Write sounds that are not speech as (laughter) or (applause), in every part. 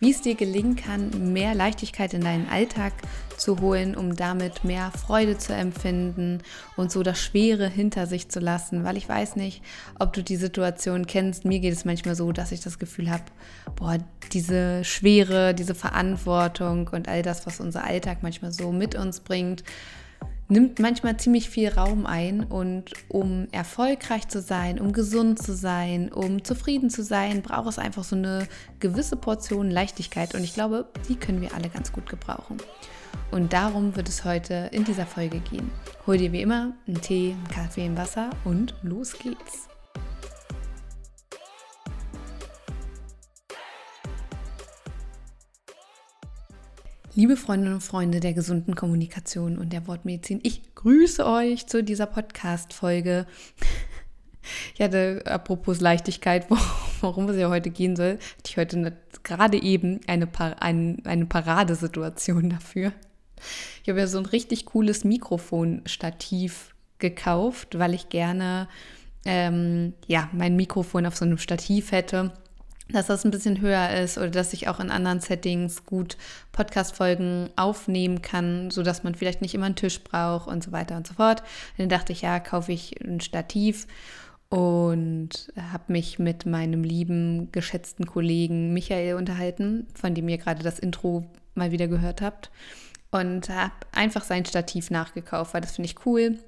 Wie es dir gelingen kann, mehr Leichtigkeit in deinen Alltag zu holen, um damit mehr Freude zu empfinden und so das Schwere hinter sich zu lassen. Weil ich weiß nicht, ob du die Situation kennst. Mir geht es manchmal so, dass ich das Gefühl habe, boah, diese Schwere, diese Verantwortung und all das, was unser Alltag manchmal so mit uns bringt, nimmt manchmal ziemlich viel Raum ein und um erfolgreich zu sein, um gesund zu sein, um zufrieden zu sein, braucht es einfach so eine gewisse Portion Leichtigkeit und ich glaube, die können wir alle ganz gut gebrauchen. Und darum wird es heute in dieser Folge gehen. Hol dir wie immer einen Tee, einen Kaffee, ein Wasser und los geht's. Liebe Freundinnen und Freunde der gesunden Kommunikation und der Wortmedizin, ich grüße euch zu dieser Podcast-Folge. Ich hatte, apropos Leichtigkeit, (laughs) worum es ja heute gehen soll, hatte ich heute gerade eben eine, Par ein, eine Paradesituation dafür. Ich habe ja so ein richtig cooles Mikrofonstativ gekauft, weil ich gerne ähm, ja, mein Mikrofon auf so einem Stativ hätte dass das ein bisschen höher ist oder dass ich auch in anderen Settings gut Podcast-Folgen aufnehmen kann, sodass man vielleicht nicht immer einen Tisch braucht und so weiter und so fort. Dann dachte ich, ja, kaufe ich ein Stativ und habe mich mit meinem lieben, geschätzten Kollegen Michael unterhalten, von dem ihr gerade das Intro mal wieder gehört habt. Und habe einfach sein Stativ nachgekauft, weil das finde ich cool.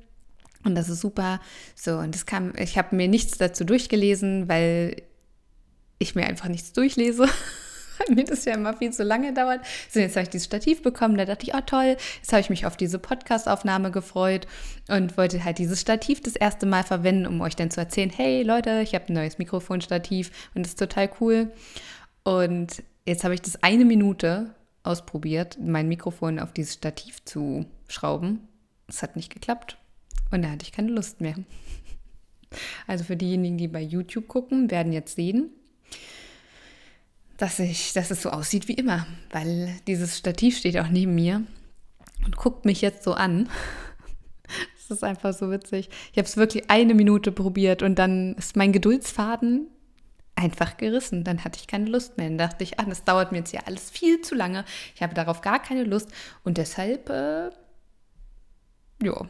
Und das ist super. So, und das kam, ich habe mir nichts dazu durchgelesen, weil ich mir einfach nichts durchlese. (laughs) mir das ja immer viel zu lange dauert. So, jetzt habe ich dieses Stativ bekommen, da dachte ich, oh toll, jetzt habe ich mich auf diese Podcast-Aufnahme gefreut und wollte halt dieses Stativ das erste Mal verwenden, um euch dann zu erzählen, hey Leute, ich habe ein neues Mikrofonstativ und das ist total cool. Und jetzt habe ich das eine Minute ausprobiert, mein Mikrofon auf dieses Stativ zu schrauben. Es hat nicht geklappt und da hatte ich keine Lust mehr. (laughs) Also für diejenigen, die bei YouTube gucken, werden jetzt sehen, dass, ich, dass es so aussieht wie immer, weil dieses Stativ steht auch neben mir und guckt mich jetzt so an. (laughs) Das ist einfach so witzig. Ich habe es wirklich eine Minute probiert und dann ist mein Geduldsfaden einfach gerissen. Dann hatte ich keine Lust mehr. Dann dachte ich, ah, das dauert mir jetzt ja alles viel zu lange. Ich habe darauf gar keine Lust und deshalb, äh, ja,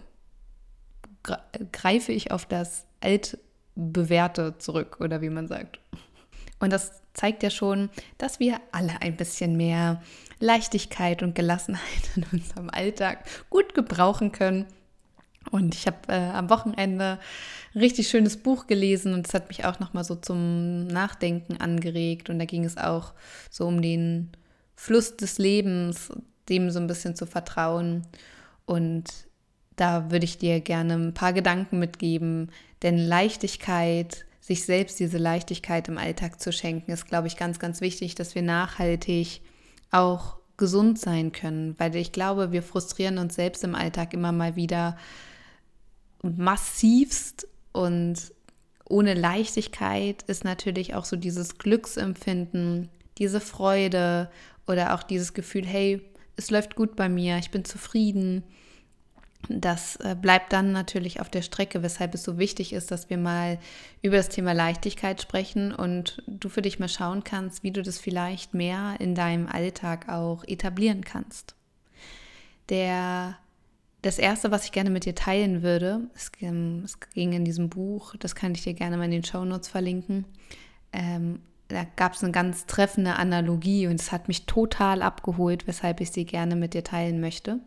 greife ich auf das altbewährte zurück oder wie man sagt. Und das zeigt ja schon, dass wir alle ein bisschen mehr Leichtigkeit und Gelassenheit (laughs) in unserem Alltag gut gebrauchen können. Und ich habe äh, am Wochenende ein richtig schönes Buch gelesen und es hat mich auch nochmal so zum Nachdenken angeregt. Und da ging es auch so um den Fluss des Lebens, dem so ein bisschen zu vertrauen. Und da würde ich dir gerne ein paar Gedanken mitgeben, denn Leichtigkeit sich selbst diese Leichtigkeit im Alltag zu schenken, ist, glaube ich, ganz, ganz wichtig, dass wir nachhaltig auch gesund sein können, weil ich glaube, wir frustrieren uns selbst im Alltag immer mal wieder massivst und ohne Leichtigkeit ist natürlich auch so dieses Glücksempfinden, diese Freude oder auch dieses Gefühl, hey, es läuft gut bei mir, ich bin zufrieden das äh, bleibt dann natürlich auf der Strecke, weshalb es so wichtig ist, dass wir mal über das Thema Leichtigkeit sprechen und du für dich mal schauen kannst, wie du das vielleicht mehr in deinem Alltag auch etablieren kannst. Der, das Erste, was ich gerne mit dir teilen würde, es, es ging in diesem Buch, das kann ich dir gerne mal in den Show Notes verlinken. Ähm, da gab es eine ganz treffende Analogie und es hat mich total abgeholt, weshalb ich sie gerne mit dir teilen möchte.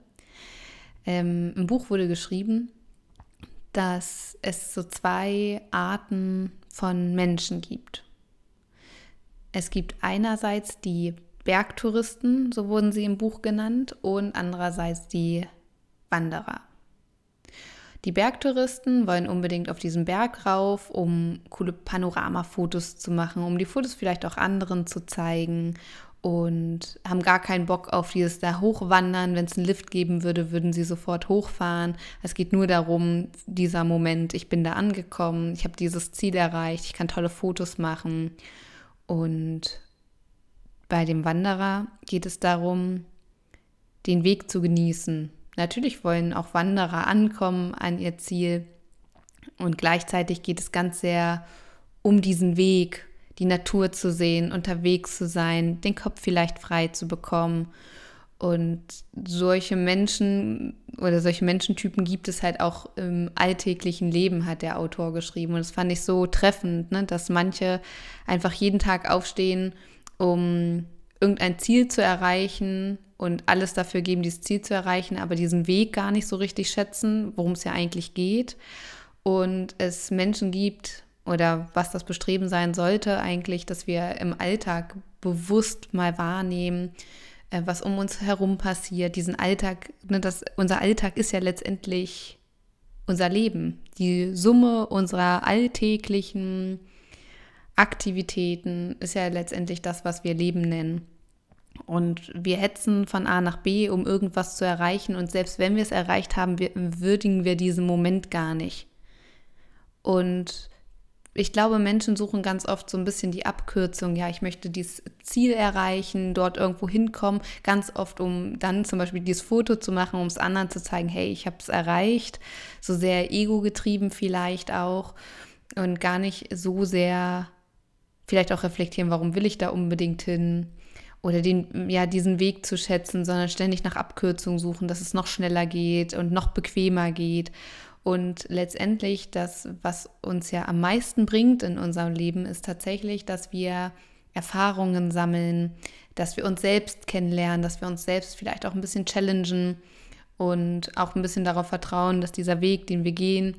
Ähm, Im Buch wurde geschrieben, dass es so zwei Arten von Menschen gibt. Es gibt einerseits die Bergtouristen, so wurden sie im Buch genannt, und andererseits die Wanderer. Die Bergtouristen wollen unbedingt auf diesen Berg rauf, um coole Panoramafotos zu machen, um die Fotos vielleicht auch anderen zu zeigen und haben gar keinen Bock auf dieses da hochwandern. Wenn es einen Lift geben würde, würden sie sofort hochfahren. Es geht nur darum, dieser Moment, ich bin da angekommen, ich habe dieses Ziel erreicht, ich kann tolle Fotos machen. Und bei dem Wanderer geht es darum, den Weg zu genießen. Natürlich wollen auch Wanderer ankommen an ihr Ziel und gleichzeitig geht es ganz sehr um diesen Weg, die Natur zu sehen, unterwegs zu sein, den Kopf vielleicht frei zu bekommen. Und solche Menschen oder solche Menschentypen gibt es halt auch im alltäglichen Leben, hat der Autor geschrieben. Und das fand ich so treffend, ne? dass manche einfach jeden Tag aufstehen, um irgendein Ziel zu erreichen und alles dafür geben, dieses Ziel zu erreichen, aber diesen Weg gar nicht so richtig schätzen, worum es ja eigentlich geht. Und es Menschen gibt, oder was das Bestreben sein sollte eigentlich, dass wir im Alltag bewusst mal wahrnehmen, äh, was um uns herum passiert. Diesen Alltag, ne, das, unser Alltag ist ja letztendlich unser Leben. Die Summe unserer alltäglichen Aktivitäten ist ja letztendlich das, was wir Leben nennen. Und wir hetzen von A nach B, um irgendwas zu erreichen. Und selbst wenn wir es erreicht haben, würdigen wir diesen Moment gar nicht. Und ich glaube, Menschen suchen ganz oft so ein bisschen die Abkürzung. Ja, ich möchte dieses Ziel erreichen, dort irgendwo hinkommen. Ganz oft, um dann zum Beispiel dieses Foto zu machen, um es anderen zu zeigen, hey, ich habe es erreicht. So sehr ego-getrieben vielleicht auch. Und gar nicht so sehr vielleicht auch reflektieren, warum will ich da unbedingt hin? Oder den, ja, diesen Weg zu schätzen, sondern ständig nach Abkürzungen suchen, dass es noch schneller geht und noch bequemer geht. Und letztendlich das, was uns ja am meisten bringt in unserem Leben, ist tatsächlich, dass wir Erfahrungen sammeln, dass wir uns selbst kennenlernen, dass wir uns selbst vielleicht auch ein bisschen challengen und auch ein bisschen darauf vertrauen, dass dieser Weg, den wir gehen,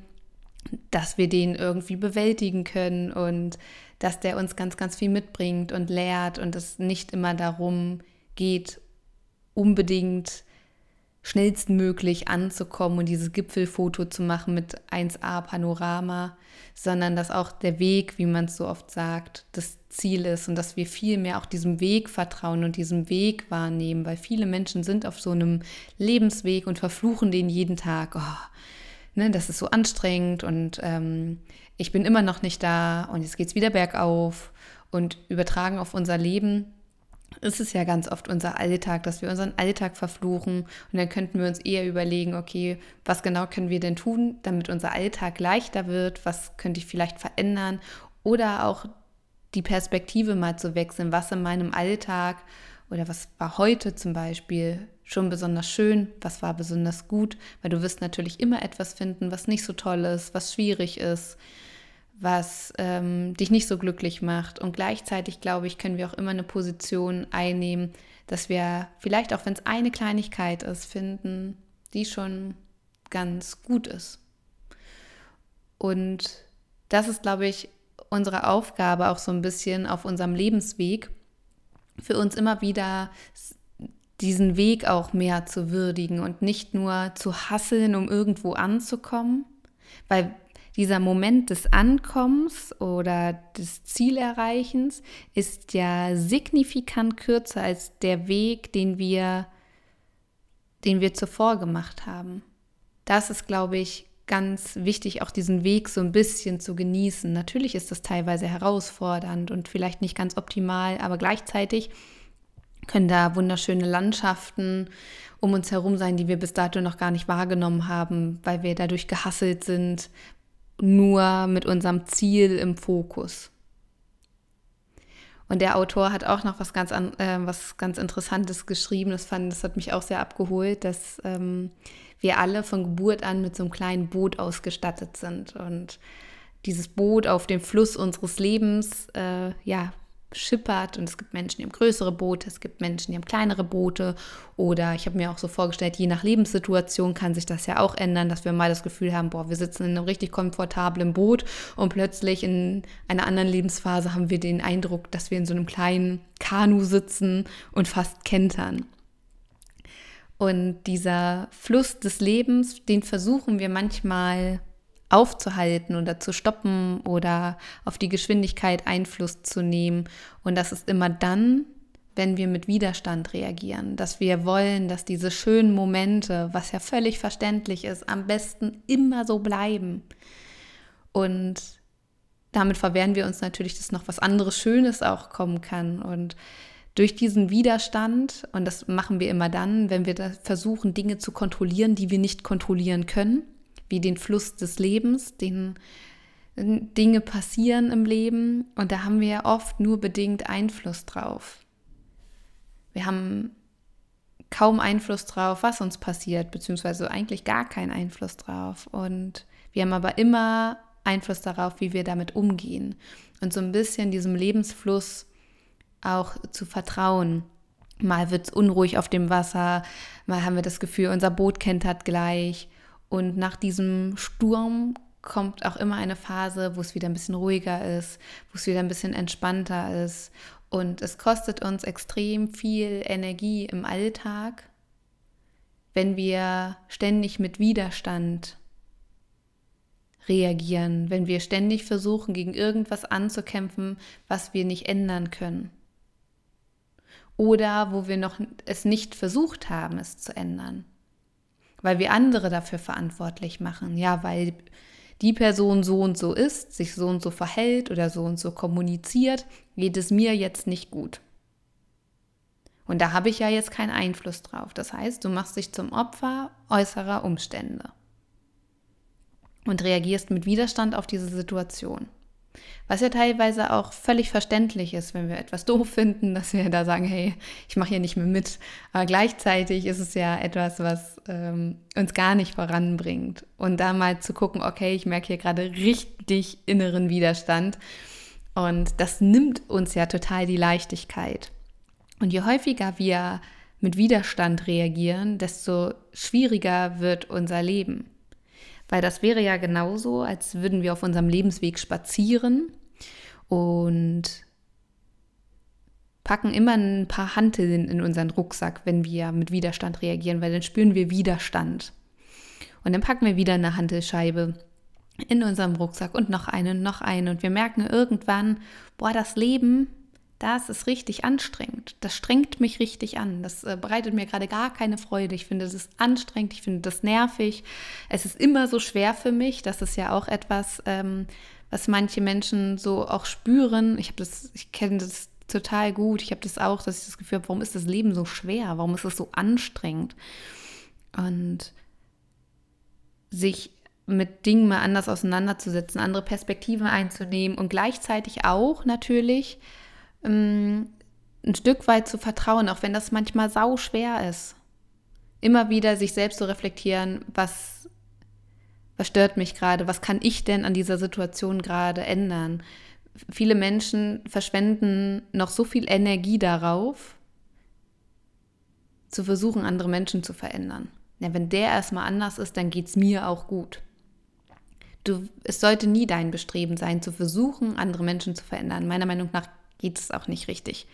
dass wir den irgendwie bewältigen können und dass der uns ganz, ganz viel mitbringt und lehrt und es nicht immer darum geht, unbedingt schnellstmöglich anzukommen und dieses Gipfelfoto zu machen mit 1A Panorama, sondern dass auch der Weg, wie man es so oft sagt, das Ziel ist und dass wir viel mehr auch diesem Weg vertrauen und diesem Weg wahrnehmen, weil viele Menschen sind auf so einem Lebensweg und verfluchen den jeden Tag. Oh, ne, das ist so anstrengend und ähm, ich bin immer noch nicht da und jetzt geht es wieder bergauf und übertragen auf unser Leben ist es ja ganz oft unser Alltag, dass wir unseren Alltag verfluchen. Und dann könnten wir uns eher überlegen, okay, was genau können wir denn tun, damit unser Alltag leichter wird? Was könnte ich vielleicht verändern? Oder auch die Perspektive mal zu wechseln, was in meinem Alltag oder was war heute zum Beispiel schon besonders schön, was war besonders gut, weil du wirst natürlich immer etwas finden, was nicht so toll ist, was schwierig ist was ähm, dich nicht so glücklich macht. Und gleichzeitig, glaube ich, können wir auch immer eine Position einnehmen, dass wir vielleicht auch, wenn es eine Kleinigkeit ist, finden, die schon ganz gut ist. Und das ist, glaube ich, unsere Aufgabe auch so ein bisschen auf unserem Lebensweg, für uns immer wieder diesen Weg auch mehr zu würdigen und nicht nur zu hasseln, um irgendwo anzukommen, weil dieser Moment des Ankommens oder des Zielerreichens ist ja signifikant kürzer als der Weg, den wir, den wir zuvor gemacht haben. Das ist, glaube ich, ganz wichtig, auch diesen Weg so ein bisschen zu genießen. Natürlich ist das teilweise herausfordernd und vielleicht nicht ganz optimal, aber gleichzeitig können da wunderschöne Landschaften um uns herum sein, die wir bis dato noch gar nicht wahrgenommen haben, weil wir dadurch gehasselt sind, nur mit unserem Ziel im Fokus. Und der Autor hat auch noch was ganz, an, äh, was ganz Interessantes geschrieben. Das, fand, das hat mich auch sehr abgeholt, dass ähm, wir alle von Geburt an mit so einem kleinen Boot ausgestattet sind. Und dieses Boot auf dem Fluss unseres Lebens, äh, ja, schippert und es gibt Menschen, die haben größere Boote, es gibt Menschen, die haben kleinere Boote oder ich habe mir auch so vorgestellt, je nach Lebenssituation kann sich das ja auch ändern, dass wir mal das Gefühl haben, boah, wir sitzen in einem richtig komfortablen Boot und plötzlich in einer anderen Lebensphase haben wir den Eindruck, dass wir in so einem kleinen Kanu sitzen und fast kentern. Und dieser Fluss des Lebens, den versuchen wir manchmal aufzuhalten oder zu stoppen oder auf die Geschwindigkeit Einfluss zu nehmen. Und das ist immer dann, wenn wir mit Widerstand reagieren, dass wir wollen, dass diese schönen Momente, was ja völlig verständlich ist, am besten immer so bleiben. Und damit verwehren wir uns natürlich, dass noch was anderes Schönes auch kommen kann. Und durch diesen Widerstand, und das machen wir immer dann, wenn wir versuchen, Dinge zu kontrollieren, die wir nicht kontrollieren können, wie den Fluss des Lebens, den Dinge passieren im Leben und da haben wir oft nur bedingt Einfluss drauf. Wir haben kaum Einfluss drauf, was uns passiert, beziehungsweise eigentlich gar keinen Einfluss drauf. Und wir haben aber immer Einfluss darauf, wie wir damit umgehen. Und so ein bisschen diesem Lebensfluss auch zu vertrauen. Mal wird es unruhig auf dem Wasser, mal haben wir das Gefühl, unser Boot kentert gleich. Und nach diesem Sturm kommt auch immer eine Phase, wo es wieder ein bisschen ruhiger ist, wo es wieder ein bisschen entspannter ist. Und es kostet uns extrem viel Energie im Alltag, wenn wir ständig mit Widerstand reagieren, wenn wir ständig versuchen, gegen irgendwas anzukämpfen, was wir nicht ändern können. Oder wo wir noch es nicht versucht haben, es zu ändern. Weil wir andere dafür verantwortlich machen. Ja, weil die Person so und so ist, sich so und so verhält oder so und so kommuniziert, geht es mir jetzt nicht gut. Und da habe ich ja jetzt keinen Einfluss drauf. Das heißt, du machst dich zum Opfer äußerer Umstände und reagierst mit Widerstand auf diese Situation. Was ja teilweise auch völlig verständlich ist, wenn wir etwas doof finden, dass wir da sagen, hey, ich mache hier nicht mehr mit. Aber gleichzeitig ist es ja etwas, was ähm, uns gar nicht voranbringt. Und da mal zu gucken, okay, ich merke hier gerade richtig inneren Widerstand. Und das nimmt uns ja total die Leichtigkeit. Und je häufiger wir mit Widerstand reagieren, desto schwieriger wird unser Leben. Weil das wäre ja genauso, als würden wir auf unserem Lebensweg spazieren und packen immer ein paar Hanteln in unseren Rucksack, wenn wir mit Widerstand reagieren, weil dann spüren wir Widerstand. Und dann packen wir wieder eine Hantelscheibe in unserem Rucksack und noch eine und noch eine. Und wir merken irgendwann, boah, das Leben das ist richtig anstrengend. Das strengt mich richtig an. Das äh, bereitet mir gerade gar keine Freude. Ich finde, das ist anstrengend. Ich finde das nervig. Es ist immer so schwer für mich. Das ist ja auch etwas, ähm, was manche Menschen so auch spüren. Ich habe das, ich kenne das total gut. Ich habe das auch, dass ich das Gefühl habe, warum ist das Leben so schwer? Warum ist es so anstrengend? Und sich mit Dingen mal anders auseinanderzusetzen, andere Perspektiven einzunehmen und gleichzeitig auch natürlich ein Stück weit zu vertrauen, auch wenn das manchmal sau schwer ist. Immer wieder sich selbst zu reflektieren, was, was stört mich gerade, was kann ich denn an dieser Situation gerade ändern. Viele Menschen verschwenden noch so viel Energie darauf, zu versuchen, andere Menschen zu verändern. Ja, wenn der erstmal anders ist, dann geht es mir auch gut. Du, es sollte nie dein Bestreben sein, zu versuchen, andere Menschen zu verändern. Meiner Meinung nach geht es auch nicht richtig.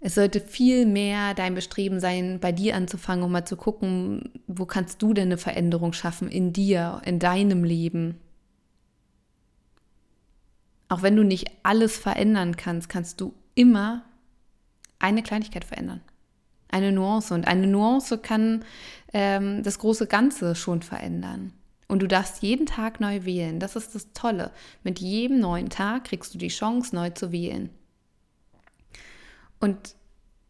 Es sollte viel mehr dein Bestreben sein, bei dir anzufangen, um mal zu gucken, wo kannst du denn eine Veränderung schaffen in dir, in deinem Leben. Auch wenn du nicht alles verändern kannst, kannst du immer eine Kleinigkeit verändern. Eine Nuance. Und eine Nuance kann ähm, das große Ganze schon verändern. Und du darfst jeden Tag neu wählen. Das ist das Tolle. Mit jedem neuen Tag kriegst du die Chance, neu zu wählen. Und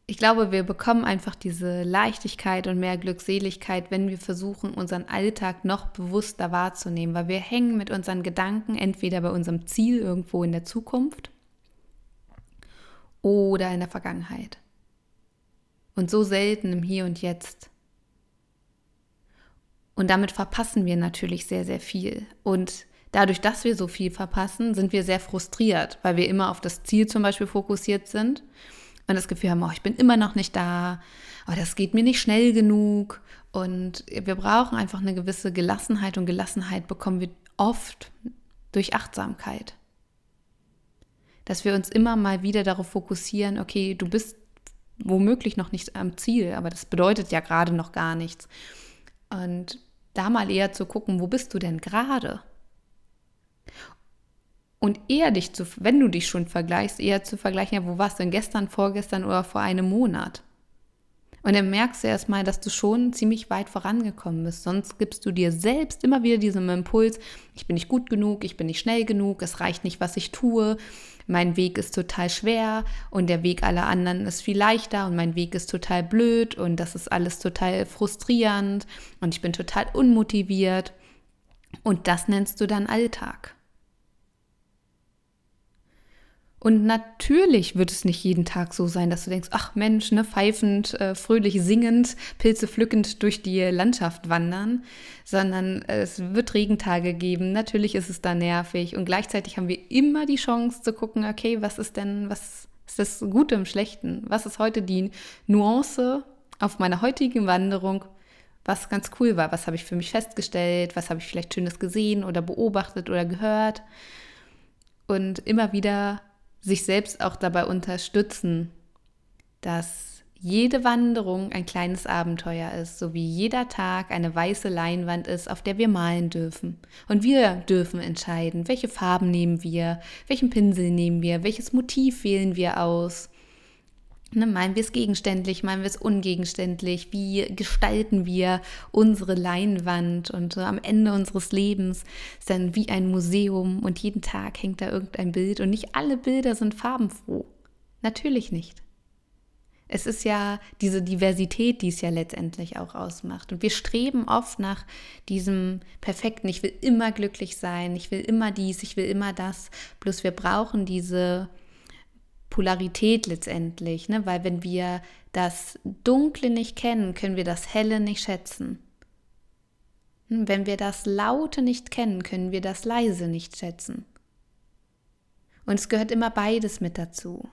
ich glaube, wir bekommen einfach diese Leichtigkeit und mehr Glückseligkeit, wenn wir versuchen, unseren Alltag noch bewusster wahrzunehmen, weil wir hängen mit unseren Gedanken entweder bei unserem Ziel irgendwo in der Zukunft oder in der Vergangenheit. Und so selten im Hier und Jetzt. Und damit verpassen wir natürlich sehr, sehr viel. Und dadurch, dass wir so viel verpassen, sind wir sehr frustriert, weil wir immer auf das Ziel zum Beispiel fokussiert sind und das Gefühl haben, oh, ich bin immer noch nicht da, oh, das geht mir nicht schnell genug. Und wir brauchen einfach eine gewisse Gelassenheit und Gelassenheit bekommen wir oft durch Achtsamkeit. Dass wir uns immer mal wieder darauf fokussieren, okay, du bist womöglich noch nicht am Ziel, aber das bedeutet ja gerade noch gar nichts. Und da mal eher zu gucken, wo bist du denn gerade? Und eher dich zu, wenn du dich schon vergleichst, eher zu vergleichen, ja, wo warst du denn gestern, vorgestern oder vor einem Monat? Und dann merkst du erstmal, dass du schon ziemlich weit vorangekommen bist. Sonst gibst du dir selbst immer wieder diesen Impuls, ich bin nicht gut genug, ich bin nicht schnell genug, es reicht nicht, was ich tue, mein Weg ist total schwer und der Weg aller anderen ist viel leichter und mein Weg ist total blöd und das ist alles total frustrierend und ich bin total unmotiviert. Und das nennst du dann Alltag. Und natürlich wird es nicht jeden Tag so sein, dass du denkst, ach Mensch, ne, pfeifend, äh, fröhlich singend, Pilze pflückend durch die Landschaft wandern, sondern es wird Regentage geben. Natürlich ist es da nervig und gleichzeitig haben wir immer die Chance zu gucken, okay, was ist denn, was ist das Gute im Schlechten? Was ist heute die Nuance auf meiner heutigen Wanderung, was ganz cool war? Was habe ich für mich festgestellt? Was habe ich vielleicht Schönes gesehen oder beobachtet oder gehört? Und immer wieder sich selbst auch dabei unterstützen, dass jede Wanderung ein kleines Abenteuer ist, so wie jeder Tag eine weiße Leinwand ist, auf der wir malen dürfen. Und wir dürfen entscheiden, welche Farben nehmen wir, welchen Pinsel nehmen wir, welches Motiv wählen wir aus. Ne, meinen wir es gegenständlich, meinen wir es ungegenständlich? Wie gestalten wir unsere Leinwand? Und so am Ende unseres Lebens ist dann wie ein Museum und jeden Tag hängt da irgendein Bild und nicht alle Bilder sind farbenfroh. Natürlich nicht. Es ist ja diese Diversität, die es ja letztendlich auch ausmacht. Und wir streben oft nach diesem perfekten, ich will immer glücklich sein, ich will immer dies, ich will immer das. Bloß wir brauchen diese Polarität letztendlich, ne? weil wenn wir das Dunkle nicht kennen, können wir das Helle nicht schätzen. Hm, wenn wir das Laute nicht kennen, können wir das Leise nicht schätzen. Und es gehört immer beides mit dazu.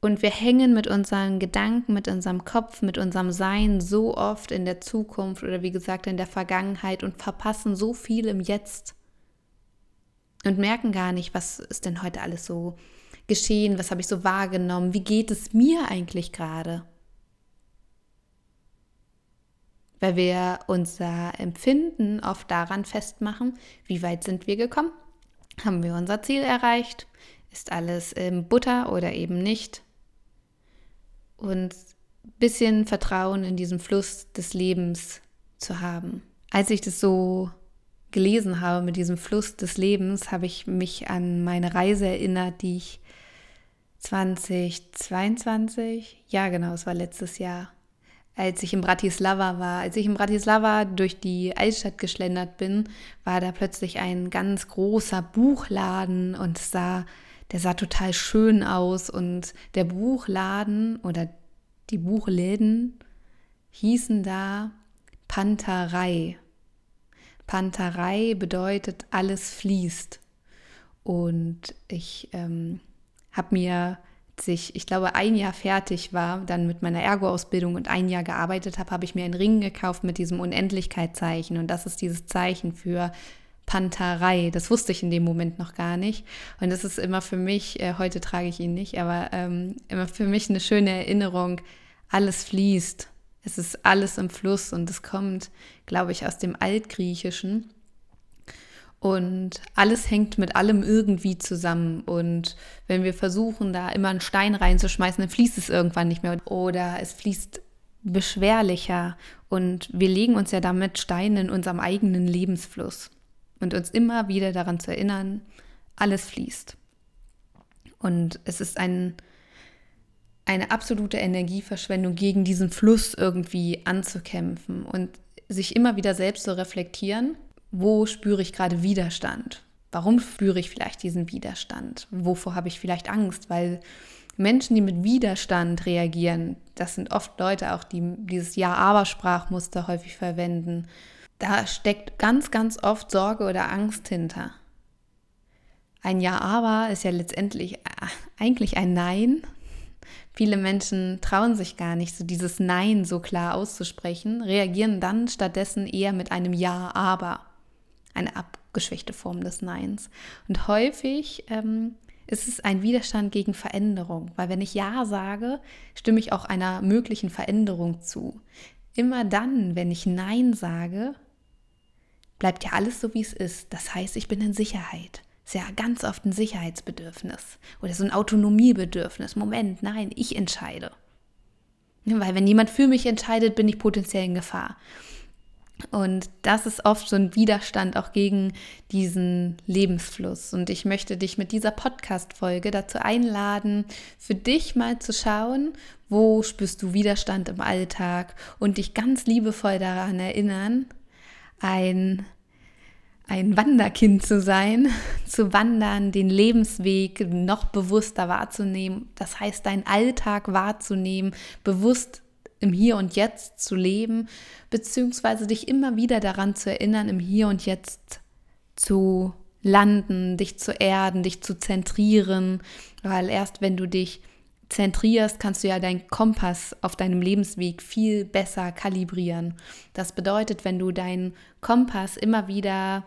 Und wir hängen mit unseren Gedanken, mit unserem Kopf, mit unserem Sein so oft in der Zukunft oder wie gesagt in der Vergangenheit und verpassen so viel im Jetzt und merken gar nicht, was ist denn heute alles so geschehen? Was habe ich so wahrgenommen? Wie geht es mir eigentlich gerade? Weil wir unser Empfinden oft daran festmachen, wie weit sind wir gekommen? Haben wir unser Ziel erreicht? Ist alles Butter oder eben nicht? Und ein bisschen Vertrauen in diesen Fluss des Lebens zu haben. Als ich das so gelesen habe mit diesem Fluss des Lebens, habe ich mich an meine Reise erinnert, die ich 2022, ja genau, es war letztes Jahr, als ich in Bratislava war. Als ich in Bratislava durch die Altstadt geschlendert bin, war da plötzlich ein ganz großer Buchladen und sah, der sah total schön aus und der Buchladen oder die Buchläden hießen da Panterei. Panterei bedeutet alles fließt. Und ich ähm, habe mir, ich, ich glaube, ein Jahr fertig war, dann mit meiner Ergo-Ausbildung und ein Jahr gearbeitet habe, habe ich mir einen Ring gekauft mit diesem Unendlichkeitszeichen. Und das ist dieses Zeichen für Panterei. Das wusste ich in dem Moment noch gar nicht. Und das ist immer für mich, äh, heute trage ich ihn nicht, aber ähm, immer für mich eine schöne Erinnerung. Alles fließt. Es ist alles im Fluss und es kommt, glaube ich, aus dem Altgriechischen. Und alles hängt mit allem irgendwie zusammen. Und wenn wir versuchen, da immer einen Stein reinzuschmeißen, dann fließt es irgendwann nicht mehr. Oder es fließt beschwerlicher. Und wir legen uns ja damit Steine in unserem eigenen Lebensfluss. Und uns immer wieder daran zu erinnern, alles fließt. Und es ist ein, eine absolute Energieverschwendung, gegen diesen Fluss irgendwie anzukämpfen und sich immer wieder selbst zu reflektieren wo spüre ich gerade Widerstand? Warum spüre ich vielleicht diesen Widerstand? Wovor habe ich vielleicht Angst? Weil Menschen, die mit Widerstand reagieren, das sind oft Leute auch, die dieses Ja-Aber-Sprachmuster häufig verwenden. Da steckt ganz, ganz oft Sorge oder Angst hinter. Ein Ja-Aber ist ja letztendlich eigentlich ein Nein. Viele Menschen trauen sich gar nicht, so dieses Nein so klar auszusprechen, reagieren dann stattdessen eher mit einem Ja-Aber eine abgeschwächte Form des Neins. Und häufig ähm, ist es ein Widerstand gegen Veränderung, weil wenn ich Ja sage, stimme ich auch einer möglichen Veränderung zu. Immer dann, wenn ich Nein sage, bleibt ja alles so, wie es ist. Das heißt, ich bin in Sicherheit. ist ja ganz oft ein Sicherheitsbedürfnis oder so ein Autonomiebedürfnis. Moment, nein, ich entscheide. Weil wenn jemand für mich entscheidet, bin ich potenziell in Gefahr. Und das ist oft so ein Widerstand auch gegen diesen Lebensfluss. Und ich möchte dich mit dieser Podcast-Folge dazu einladen, für dich mal zu schauen, wo spürst du Widerstand im Alltag und dich ganz liebevoll daran erinnern, ein, ein Wanderkind zu sein, (laughs) zu wandern, den Lebensweg noch bewusster wahrzunehmen. Das heißt, deinen Alltag wahrzunehmen, bewusst im Hier und Jetzt zu leben, beziehungsweise dich immer wieder daran zu erinnern, im Hier und Jetzt zu landen, dich zu erden, dich zu zentrieren, weil erst wenn du dich zentrierst, kannst du ja deinen Kompass auf deinem Lebensweg viel besser kalibrieren. Das bedeutet, wenn du deinen Kompass immer wieder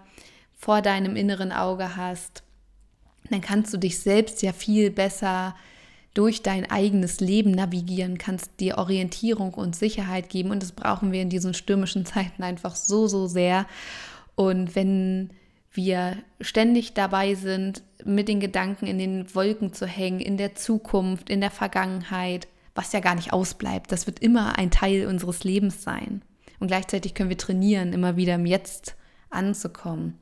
vor deinem inneren Auge hast, dann kannst du dich selbst ja viel besser durch dein eigenes Leben navigieren, kannst dir Orientierung und Sicherheit geben. Und das brauchen wir in diesen stürmischen (laughs) Zeiten einfach so, so sehr. Und wenn wir ständig dabei sind, mit den Gedanken in den Wolken zu hängen, in der Zukunft, in der Vergangenheit, was ja gar nicht ausbleibt, das wird immer ein Teil unseres Lebens sein. Und gleichzeitig können wir trainieren, immer wieder im Jetzt anzukommen.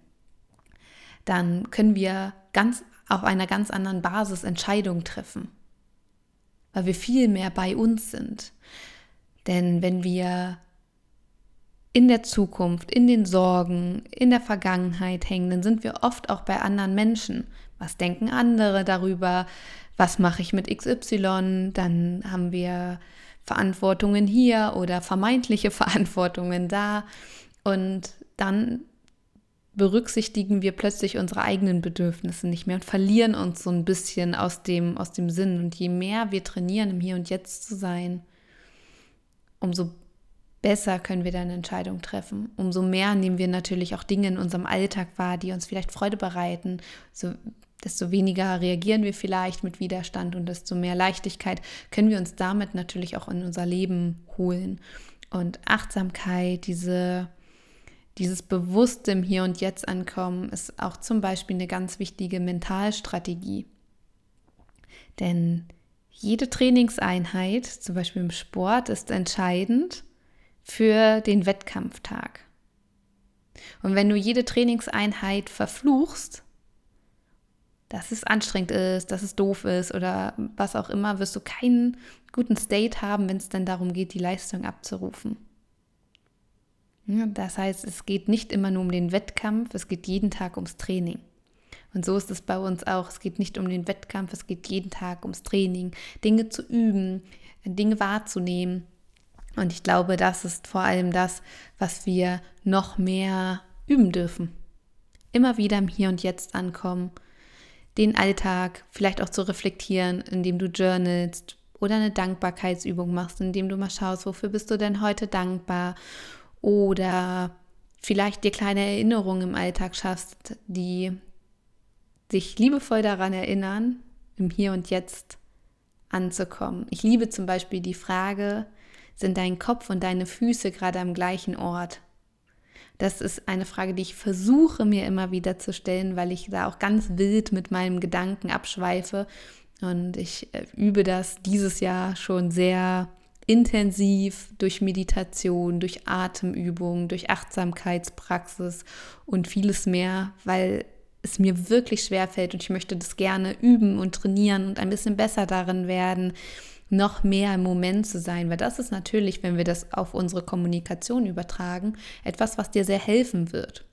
Dann können wir ganz auf einer ganz anderen Basis Entscheidungen treffen weil wir viel mehr bei uns sind. Denn wenn wir in der Zukunft, in den Sorgen, in der Vergangenheit hängen, dann sind wir oft auch bei anderen Menschen. Was denken andere darüber? Was mache ich mit XY? Dann haben wir Verantwortungen hier oder vermeintliche (laughs) Verantwortungen da. Und dann berücksichtigen wir plötzlich unsere eigenen Bedürfnisse nicht mehr und verlieren uns so ein bisschen aus dem, aus dem Sinn. Und je mehr wir trainieren, im Hier und Jetzt zu sein, umso besser können wir dann Entscheidungen treffen. Umso mehr nehmen wir natürlich auch Dinge in unserem Alltag wahr, die uns vielleicht Freude bereiten. So, desto weniger reagieren wir vielleicht mit Widerstand und desto mehr Leichtigkeit können wir uns damit natürlich auch in unser Leben holen. Und Achtsamkeit, diese dieses bewusste im Hier und Jetzt ankommen ist auch zum Beispiel eine ganz wichtige Mentalstrategie. Denn jede Trainingseinheit, zum Beispiel im Sport, ist entscheidend für den Wettkampftag. Und wenn du jede Trainingseinheit verfluchst, dass es anstrengend ist, dass es doof ist oder was auch immer, wirst du keinen guten State haben, wenn es dann darum geht, die Leistung abzurufen. Das heißt, es geht nicht immer nur um den Wettkampf, es geht jeden Tag ums Training. Und so ist es bei uns auch. Es geht nicht um den Wettkampf, es geht jeden Tag ums Training, Dinge zu üben, Dinge wahrzunehmen. Und ich glaube, das ist vor allem das, was wir noch mehr üben dürfen. Immer wieder im Hier und Jetzt ankommen, den Alltag vielleicht auch zu reflektieren, indem du journalst oder eine Dankbarkeitsübung machst, indem du mal schaust, wofür bist du denn heute dankbar oder vielleicht dir kleine Erinnerungen im Alltag schaffst, die dich liebevoll daran erinnern, im Hier und Jetzt anzukommen. Ich liebe zum Beispiel die Frage, sind dein Kopf und deine Füße gerade am gleichen Ort? Das ist eine Frage, die ich versuche mir immer wieder zu stellen, weil ich da auch ganz wild mit meinem Gedanken abschweife. Und ich äh, übe das dieses Jahr schon sehr intensiv durch Meditation, durch Atemübungen, durch Achtsamkeitspraxis und vieles mehr, weil es mir wirklich schwer fällt und ich möchte das gerne üben und trainieren und ein bisschen besser darin werden, noch mehr im Moment zu sein, weil das ist natürlich, wenn wir das auf unsere Kommunikation übertragen, etwas, was dir sehr helfen wird.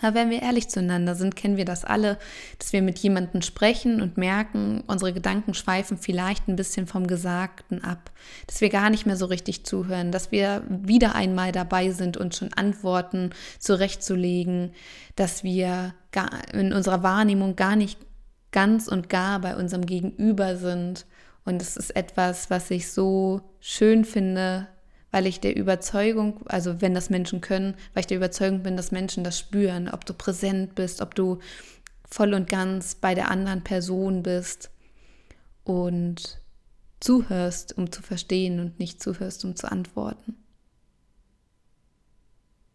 Aber wenn wir ehrlich zueinander sind, kennen wir das alle, dass wir mit jemandem sprechen und merken, unsere Gedanken schweifen vielleicht ein bisschen vom Gesagten ab, dass wir gar nicht mehr so richtig zuhören, dass wir wieder einmal dabei sind, uns schon Antworten zurechtzulegen, dass wir in unserer Wahrnehmung gar nicht ganz und gar bei unserem Gegenüber sind. Und es ist etwas, was ich so schön finde, weil ich der Überzeugung, also wenn das Menschen können, weil ich der Überzeugung bin, dass Menschen das spüren, ob du präsent bist, ob du voll und ganz bei der anderen Person bist und zuhörst, um zu verstehen und nicht zuhörst, um zu antworten.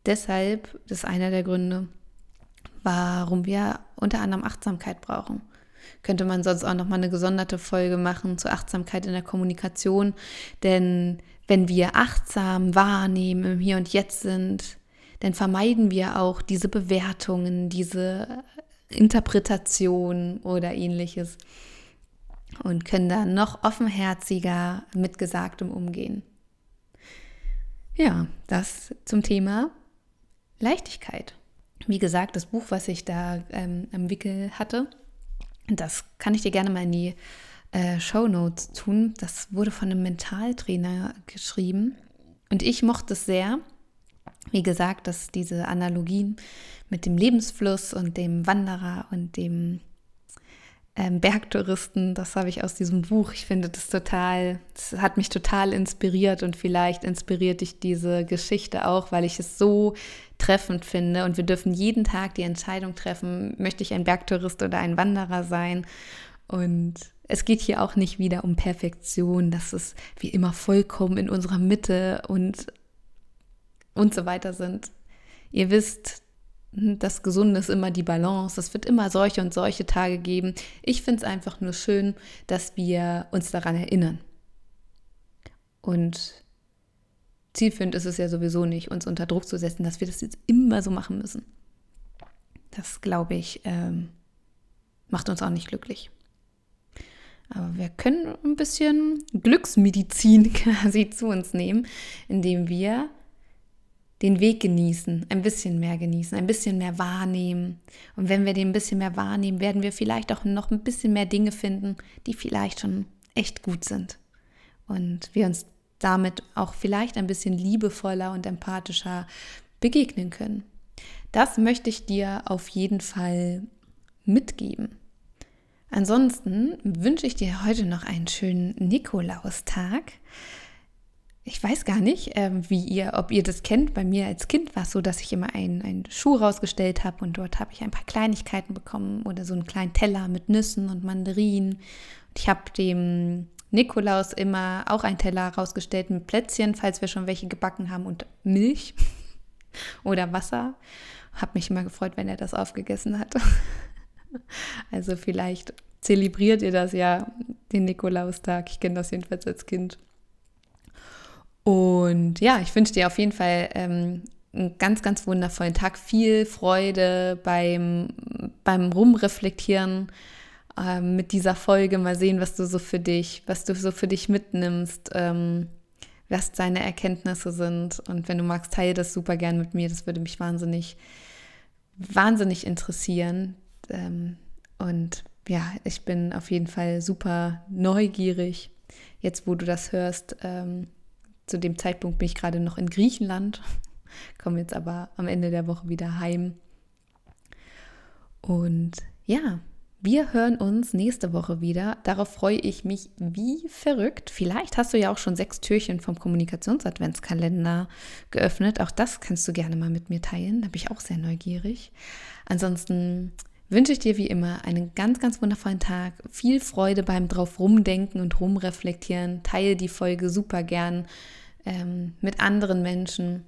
Deshalb, das ist einer der Gründe, warum wir unter anderem Achtsamkeit brauchen. Könnte man sonst auch noch mal eine gesonderte Folge machen zur Achtsamkeit in der Kommunikation, denn wenn wir achtsam wahrnehmen, im Hier und Jetzt sind, dann vermeiden wir auch diese Bewertungen, diese Interpretation oder ähnliches und können dann noch offenherziger mit Gesagtem umgehen. Ja, das zum Thema Leichtigkeit. Wie gesagt, das Buch, was ich da ähm, am Wickel hatte, das kann ich dir gerne mal in die äh, Show Notes tun. Das wurde von einem Mentaltrainer geschrieben und ich mochte es sehr. Wie gesagt, dass diese Analogien mit dem Lebensfluss und dem Wanderer und dem ähm, Bergtouristen, das habe ich aus diesem Buch. Ich finde das total, das hat mich total inspiriert und vielleicht inspiriert dich diese Geschichte auch, weil ich es so treffend finde. Und wir dürfen jeden Tag die Entscheidung treffen, möchte ich ein Bergtourist oder ein Wanderer sein. Und es geht hier auch nicht wieder um Perfektion, dass es wie immer vollkommen in unserer Mitte und, und so weiter sind. Ihr wisst, das Gesunde ist immer die Balance. Es wird immer solche und solche Tage geben. Ich finde es einfach nur schön, dass wir uns daran erinnern. Und zielführend ist es ja sowieso nicht, uns unter Druck zu setzen, dass wir das jetzt immer so machen müssen. Das, glaube ich, ähm, macht uns auch nicht glücklich. Aber wir können ein bisschen Glücksmedizin (laughs) quasi zu uns nehmen, indem wir den Weg genießen, ein bisschen mehr genießen, ein bisschen mehr wahrnehmen. Und wenn wir den ein bisschen mehr wahrnehmen, werden wir vielleicht auch noch ein bisschen mehr Dinge finden, die vielleicht schon echt gut sind. Und wir uns damit auch vielleicht ein bisschen liebevoller und empathischer begegnen können. Das möchte ich dir auf jeden Fall mitgeben. Ansonsten wünsche ich dir heute noch einen schönen Nikolaustag ich weiß gar nicht, äh, wie ihr, ob ihr das kennt. Bei mir als Kind war es so, dass ich immer einen, einen Schuh rausgestellt habe und dort habe ich ein paar Kleinigkeiten bekommen oder so einen kleinen Teller mit Nüssen und Mandarinen. Und ich habe dem Nikolaus immer auch einen Teller rausgestellt mit Plätzchen, falls wir schon welche gebacken haben und Milch (laughs) oder Wasser. Habe mich immer gefreut, wenn er das aufgegessen hat. (laughs) also vielleicht zelebriert ihr das ja, den Nikolaustag. Ich kenne das jedenfalls als Kind. Und ja, ich wünsche dir auf jeden Fall ähm, einen ganz, ganz wundervollen Tag. Viel Freude beim, beim Rumreflektieren ähm, mit dieser Folge. Mal sehen, was du so für dich, was du so für dich mitnimmst, ähm, was deine Erkenntnisse sind. Und wenn du magst, teile das super gern mit mir. Das würde mich wahnsinnig, wahnsinnig interessieren. Ähm, und ja, ich bin auf jeden Fall super neugierig, jetzt wo du das hörst ähm, zu dem Zeitpunkt bin ich gerade noch in Griechenland, (laughs) komme jetzt aber am Ende der Woche wieder heim. Und ja, wir hören uns nächste Woche wieder. Darauf freue ich mich wie verrückt. Vielleicht hast du ja auch schon sechs Türchen vom Kommunikationsadventskalender geöffnet. Auch das kannst du gerne mal mit mir teilen. Da bin ich auch sehr neugierig. Ansonsten wünsche ich dir wie immer einen ganz, ganz wundervollen Tag. Viel Freude beim drauf rumdenken und rumreflektieren. Teile die Folge super gern ähm, mit anderen Menschen,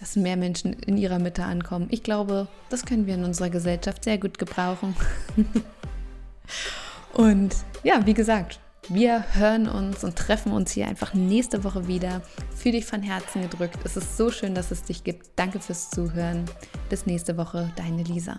dass mehr Menschen in ihrer Mitte ankommen. Ich glaube, das können wir in unserer Gesellschaft sehr gut gebrauchen. (laughs) und ja, wie gesagt, wir hören uns und treffen uns hier einfach nächste Woche wieder. Für dich von Herzen gedrückt. Es ist so schön, dass es dich gibt. Danke fürs Zuhören. Bis nächste Woche, deine Lisa.